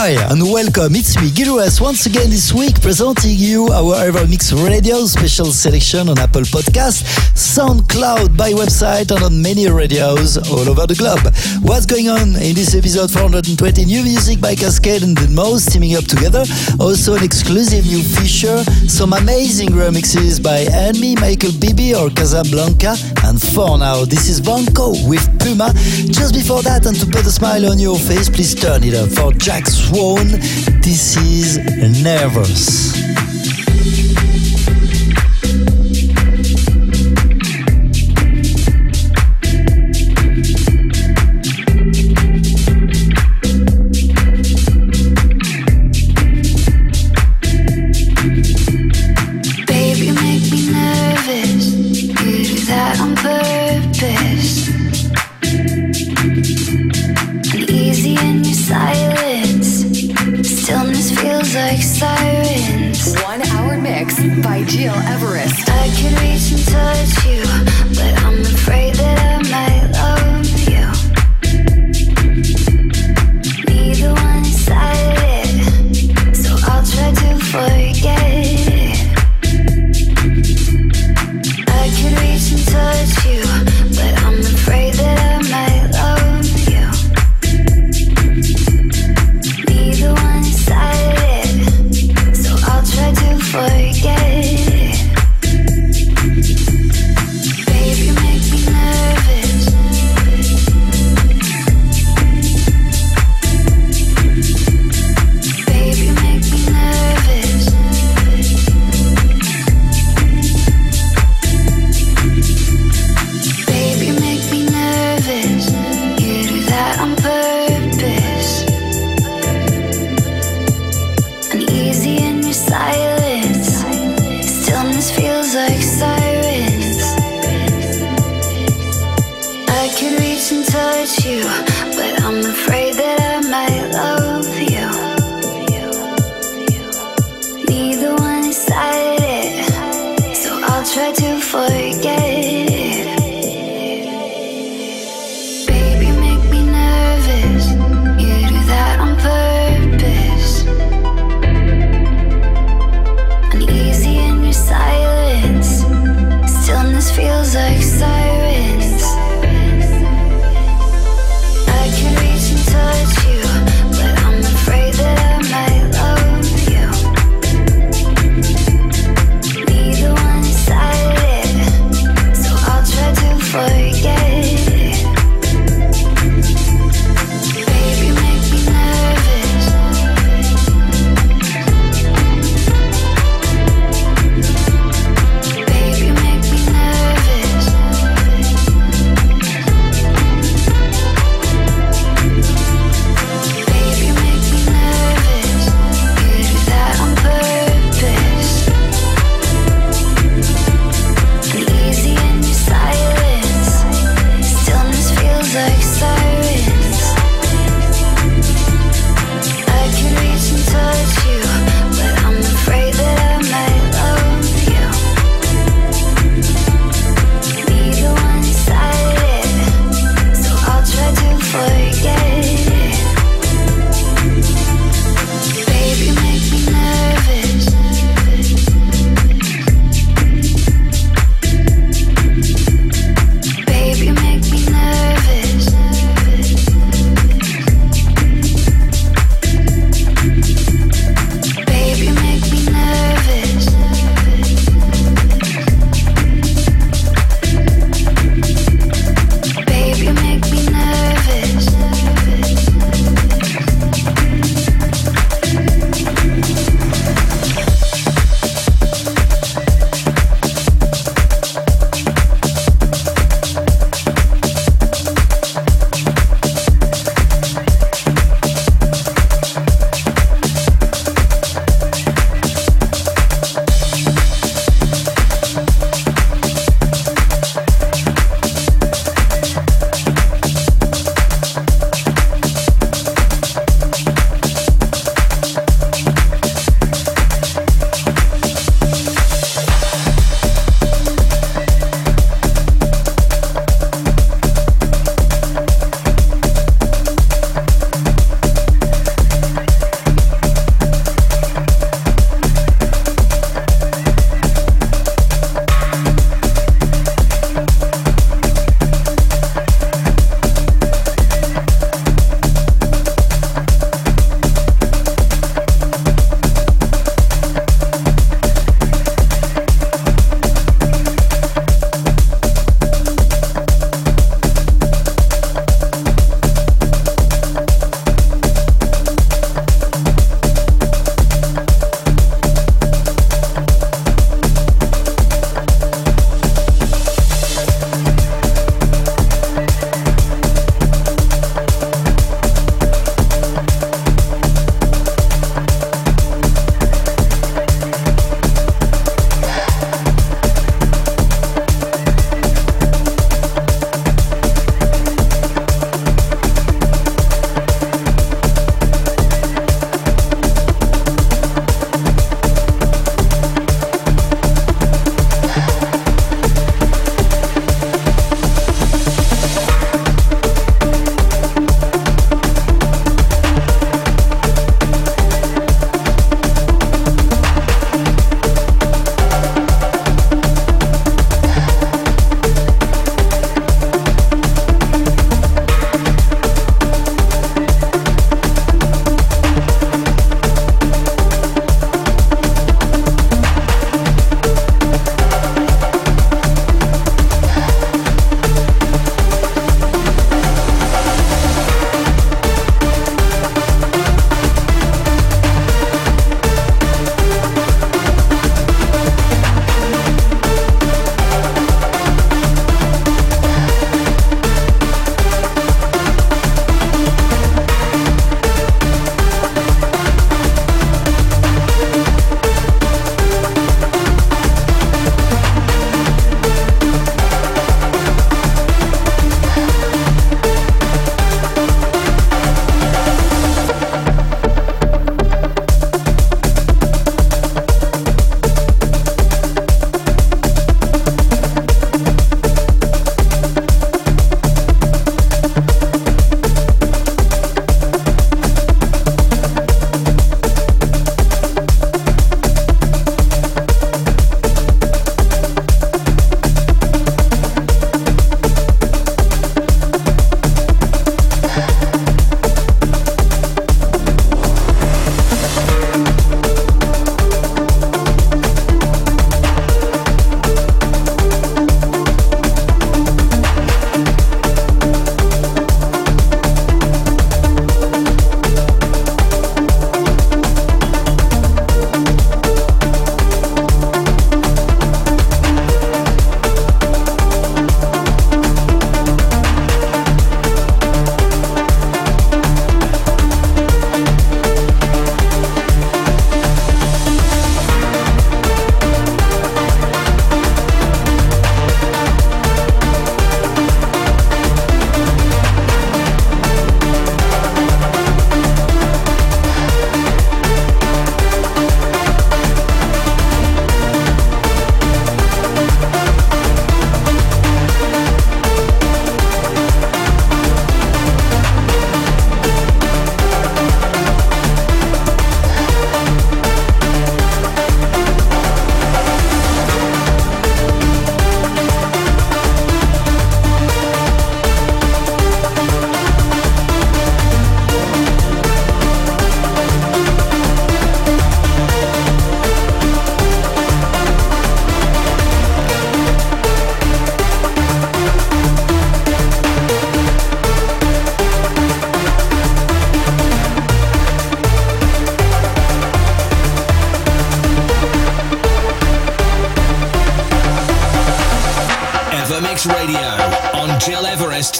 Hi and welcome. It's me, Gil Everest, once again this week presenting you our Evermix Radio special selection on Apple Podcast, SoundCloud, by website, and on many radios all over the globe. What's going on in this episode 420? New music by Kaskade and Deadmau5 teaming up together. Also an exclusive new feature, some amazing remixes by &ME, Michael Bibi, or Casablanca. And for now, this is Vanko with Puma. Just before that, and to put a smile on your face, please turn it up for Jack Swan. This is Nervous.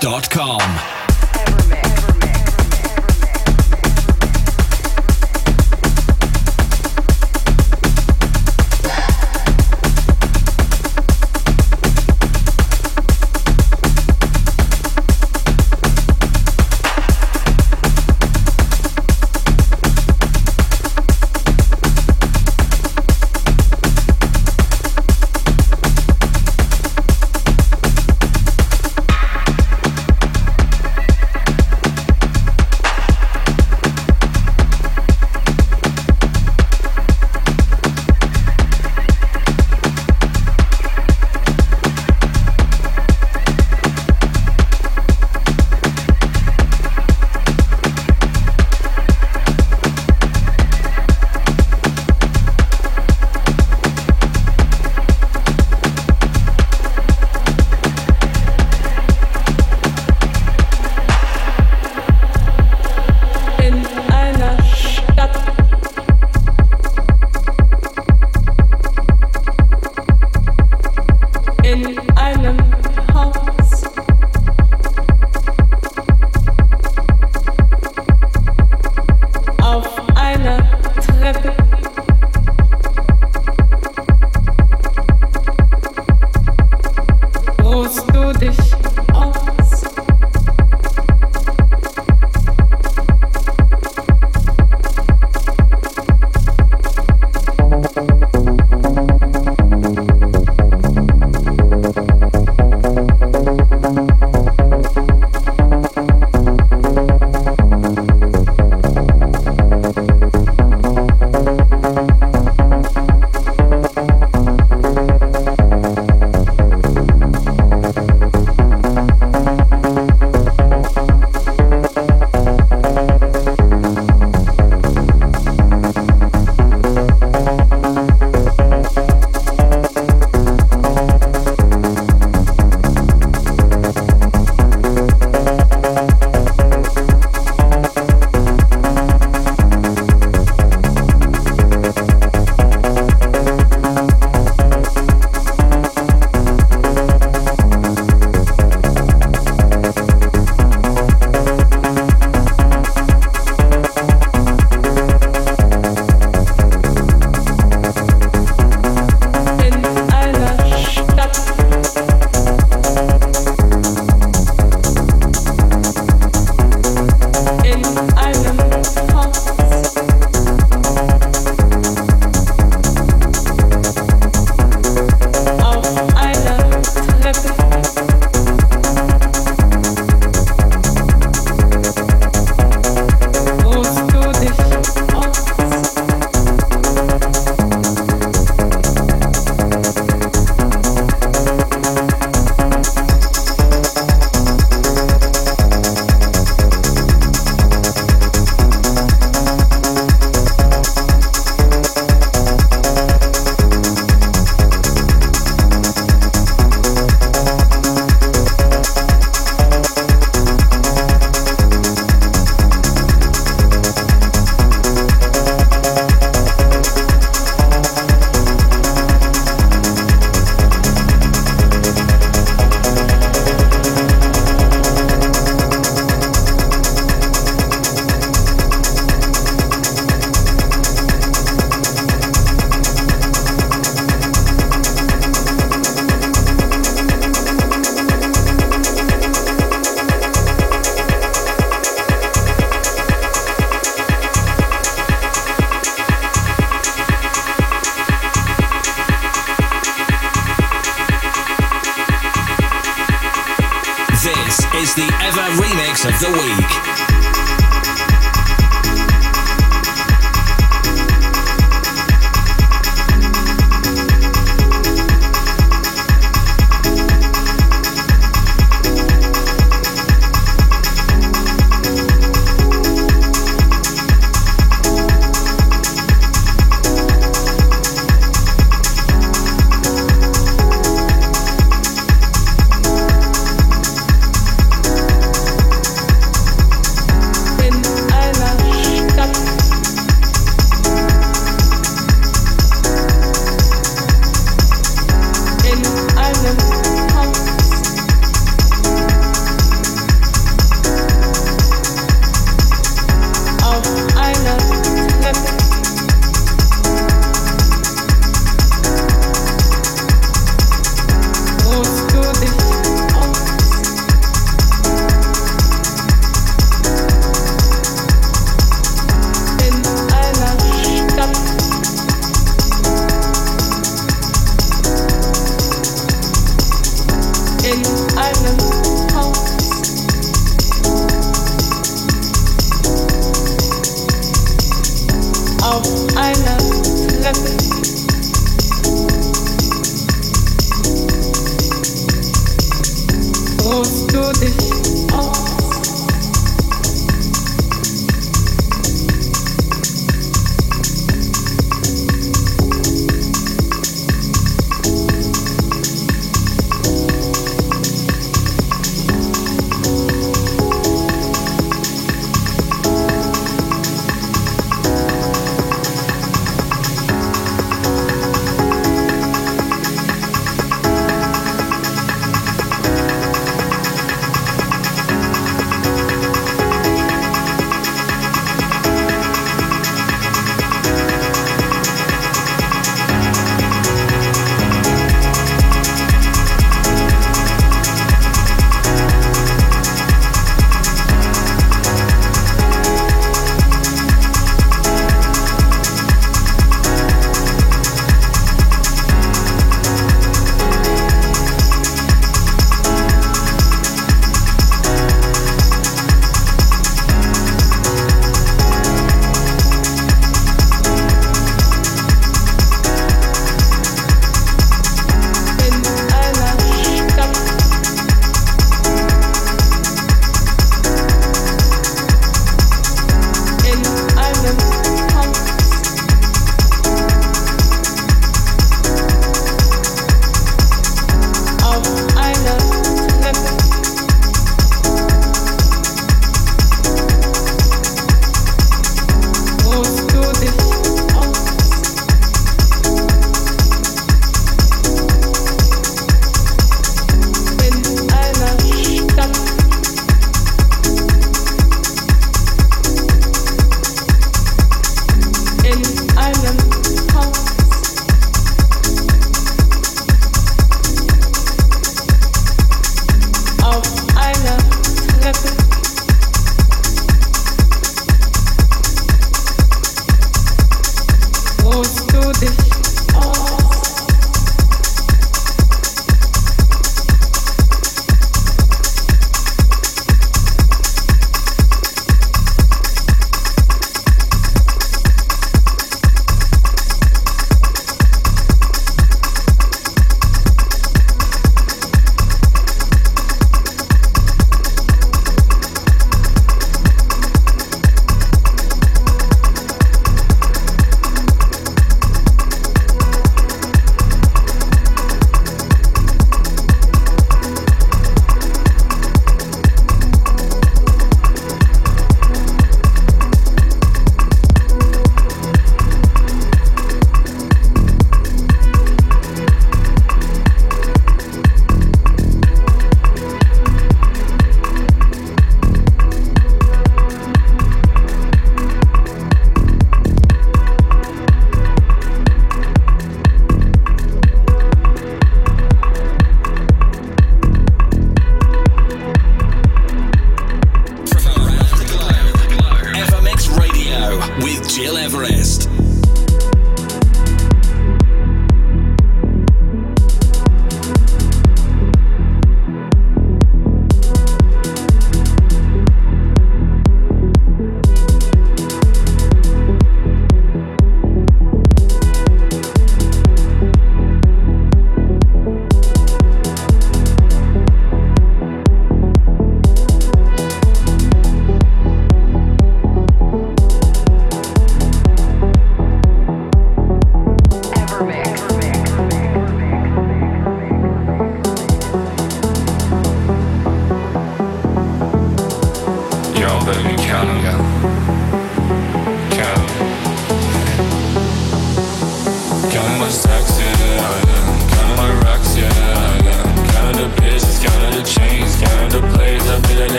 gileverest.com.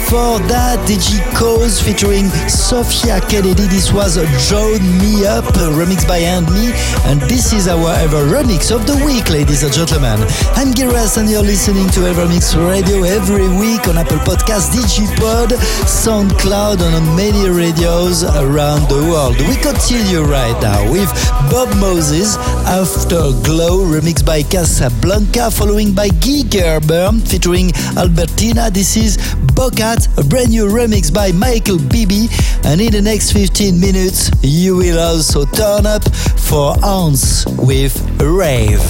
before that, Cause featuring Sophia Kennedy. This was Join Me Up, remixed by &ME, and this is our Ever Remix of the week, ladies and gentlemen. I'm Gil Everest, and you're listening to Evermix Radio every week on Apple Podcasts, Digipod, SoundCloud, and on many radios around the world. We continue right now with Bob Moses, Afterglow, remixed by Casablanca, following by Guy Gerber, featuring Albertina. This is Bocat, a brand new remix by Michael Bibi. And in the next 15 minutes, you will also turn up for Hans with Rave.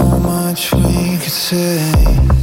much we could say.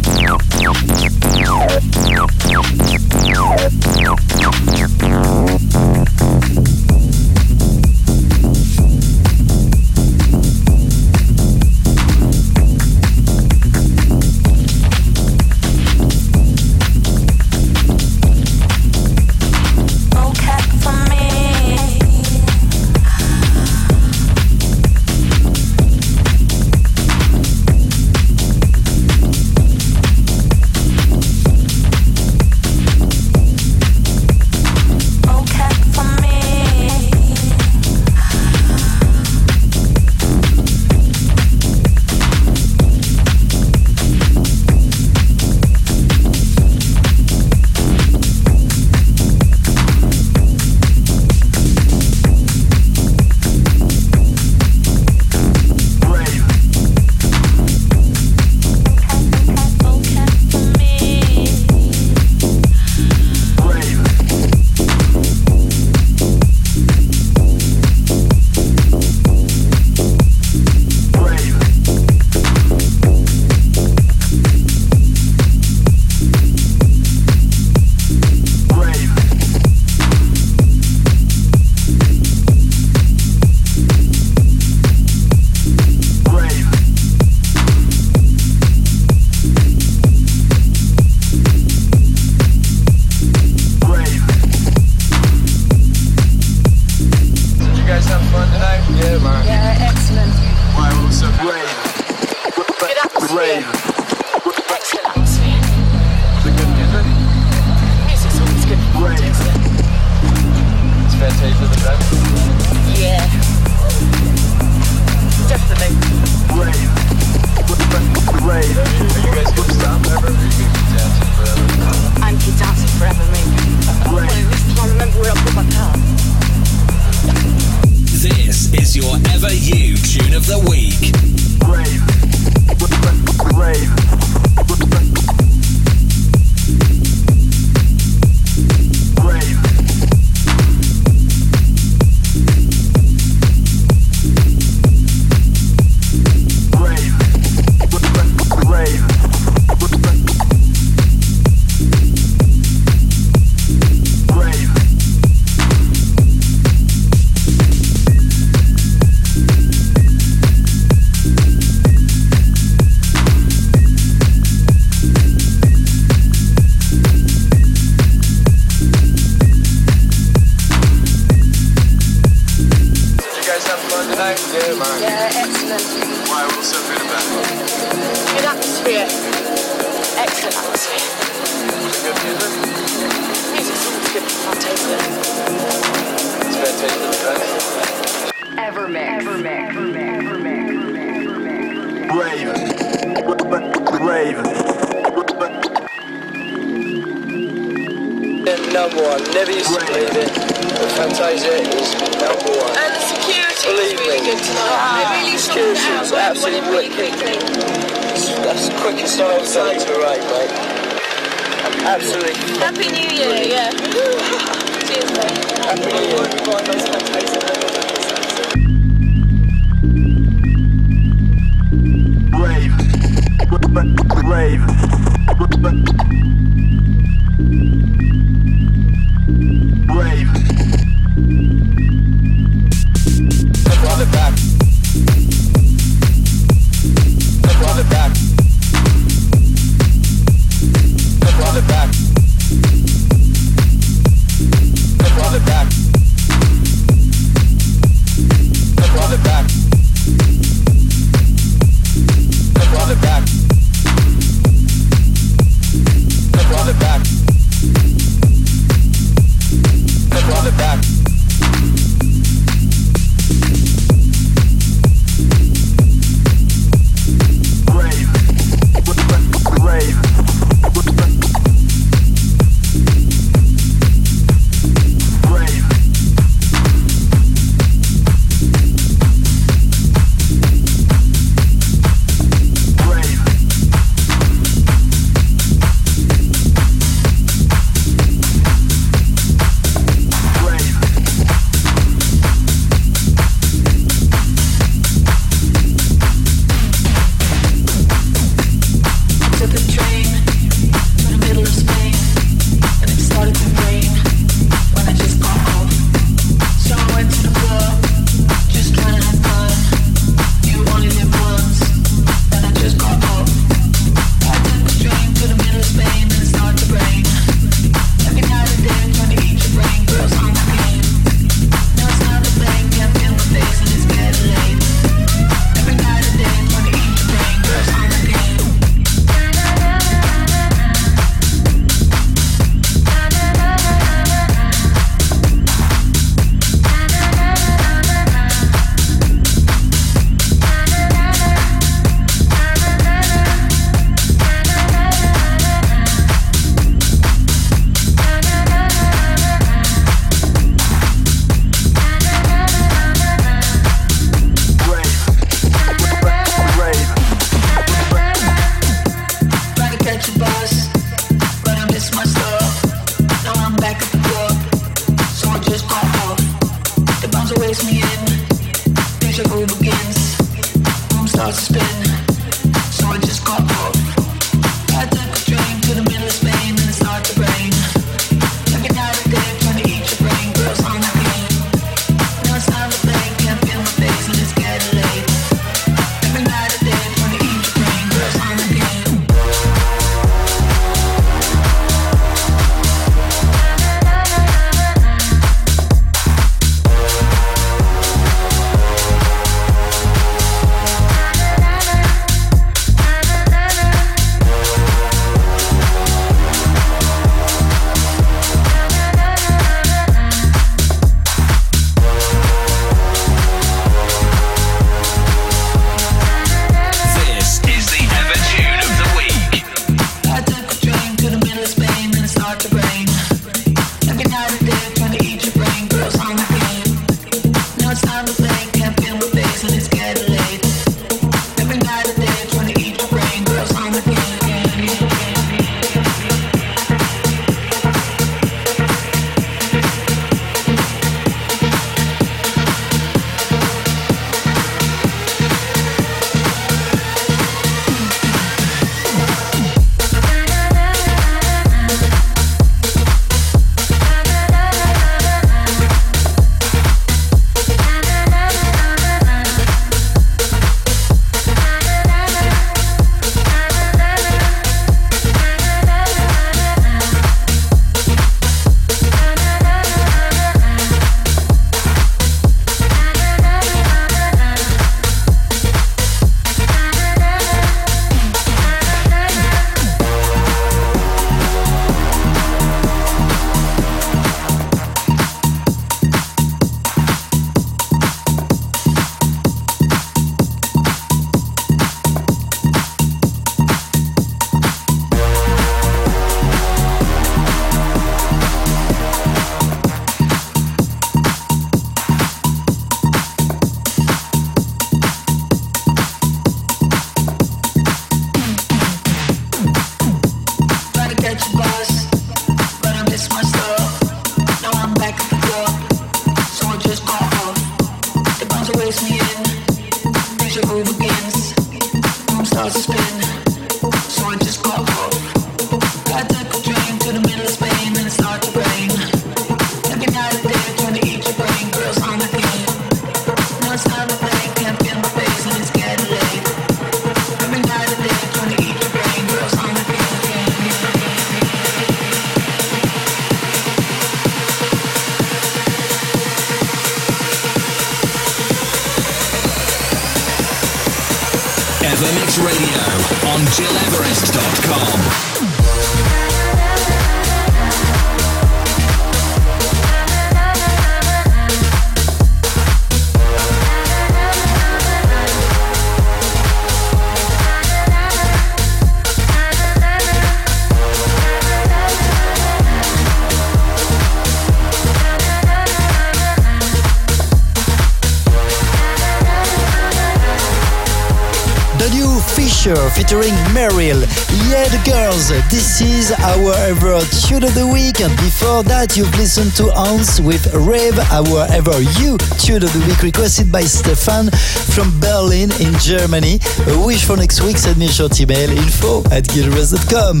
This is our ever tune of the week. And before that, you've listened to Hans with Rave, our ever you tune of the week requested by Stefan from Berlin in Germany. A wish for next week, send me a short email info at gilres.com.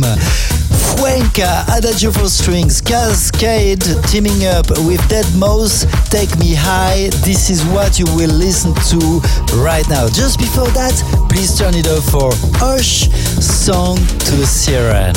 Cuenca, Adagio for Strings, Kaskade teaming up with Deadmau5, Take Me High. This is what you will listen to right now. Just before that, please turn it off for Hush, Song to the Siren.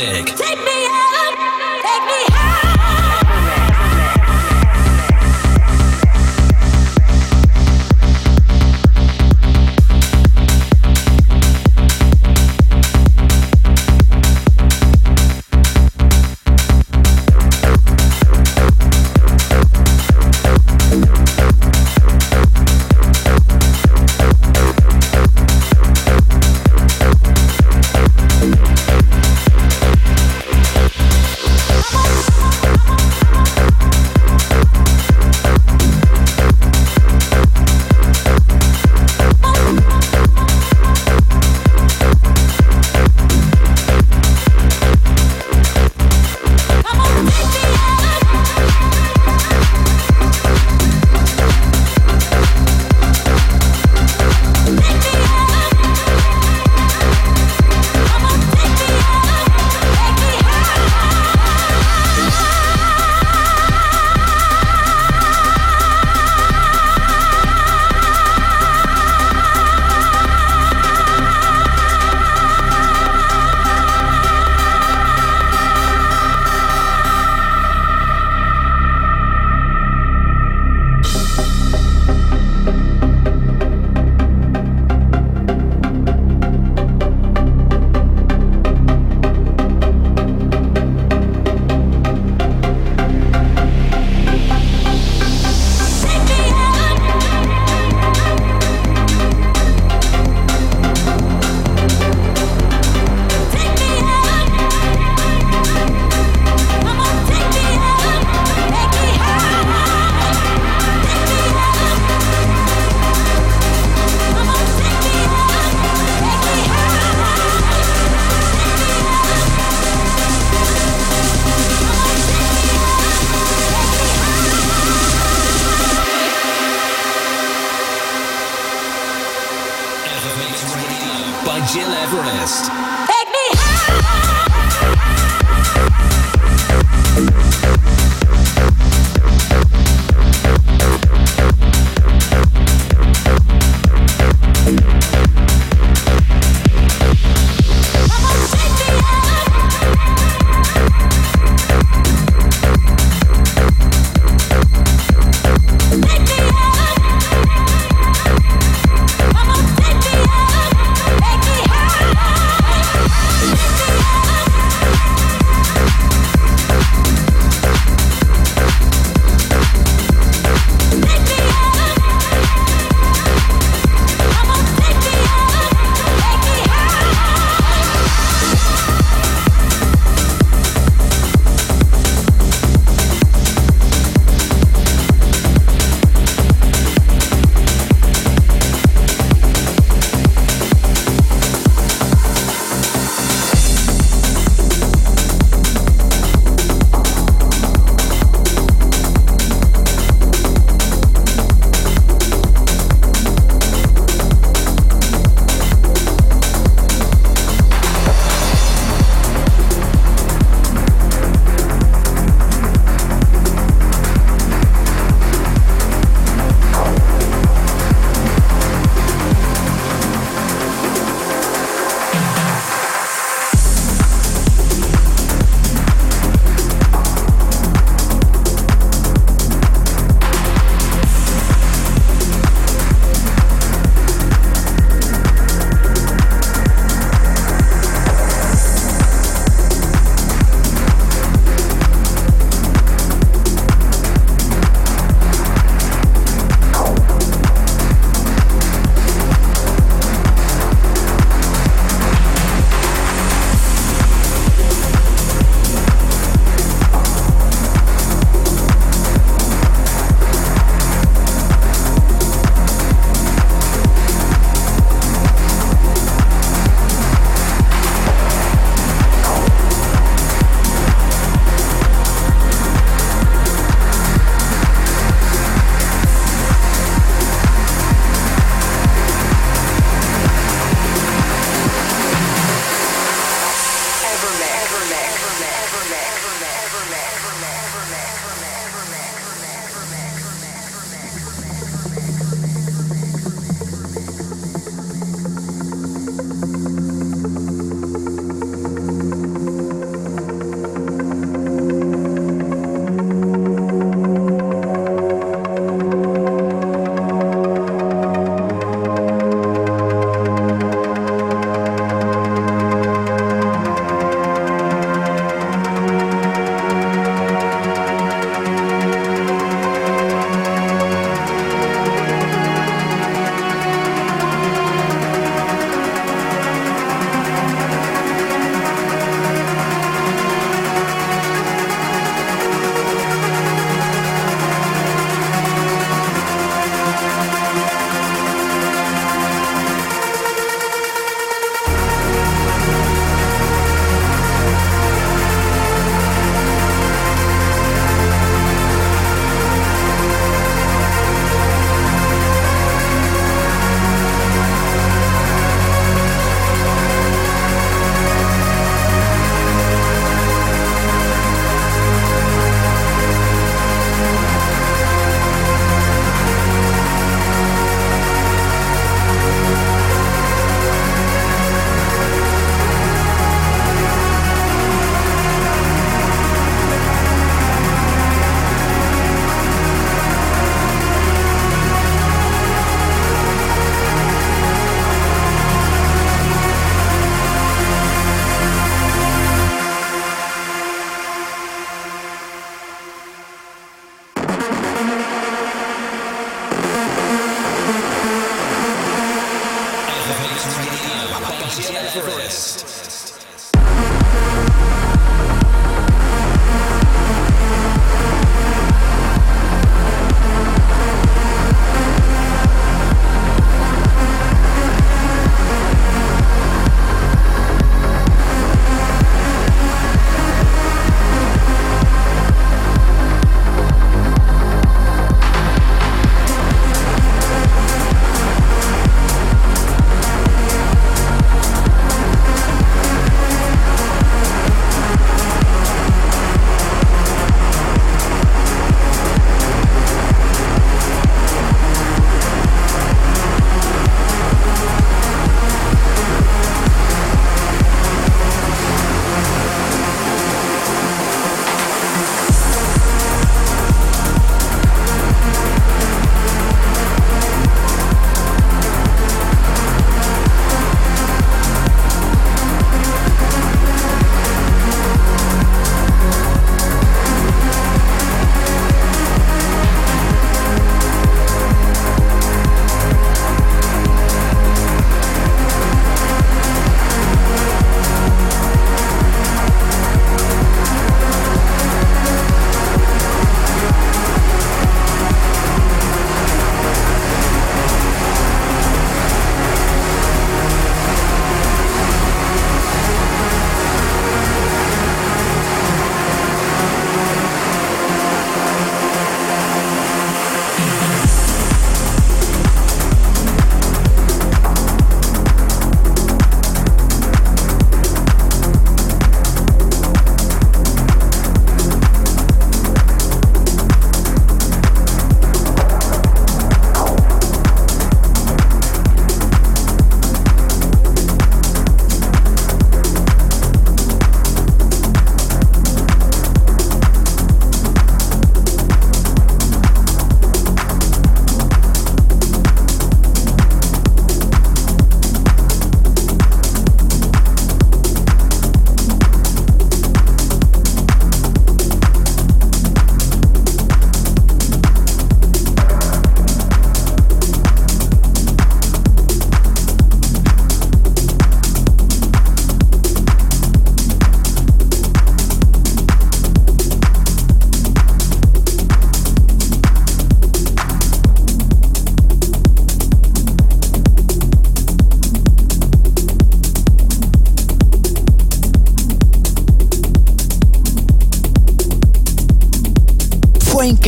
music.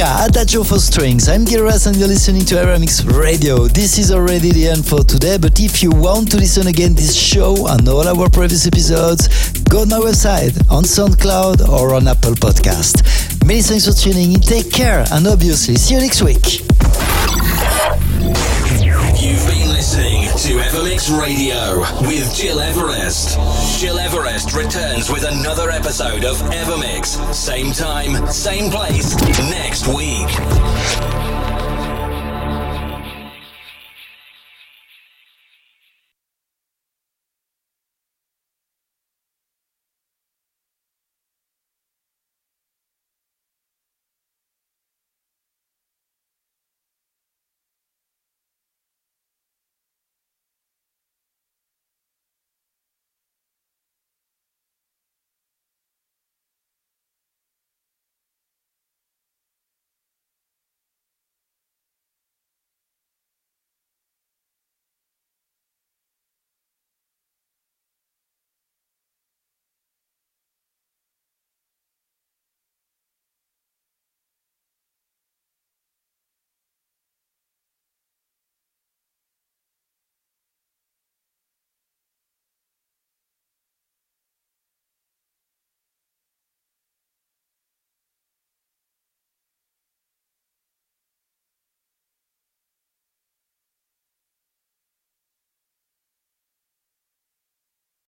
Polka, Adagio for Strings. I'm Gil Everest and you're listening to Evermix Radio. This is already the end for today, but if you want to listen again this show and all our previous episodes, go on my website, on SoundCloud or on Apple Podcast. Many thanks for tuning in, take care, and obviously see you next week. Mix Radio with Gil Everest. Gil Everest returns with another episode of Evermix. Same time, same place, next week.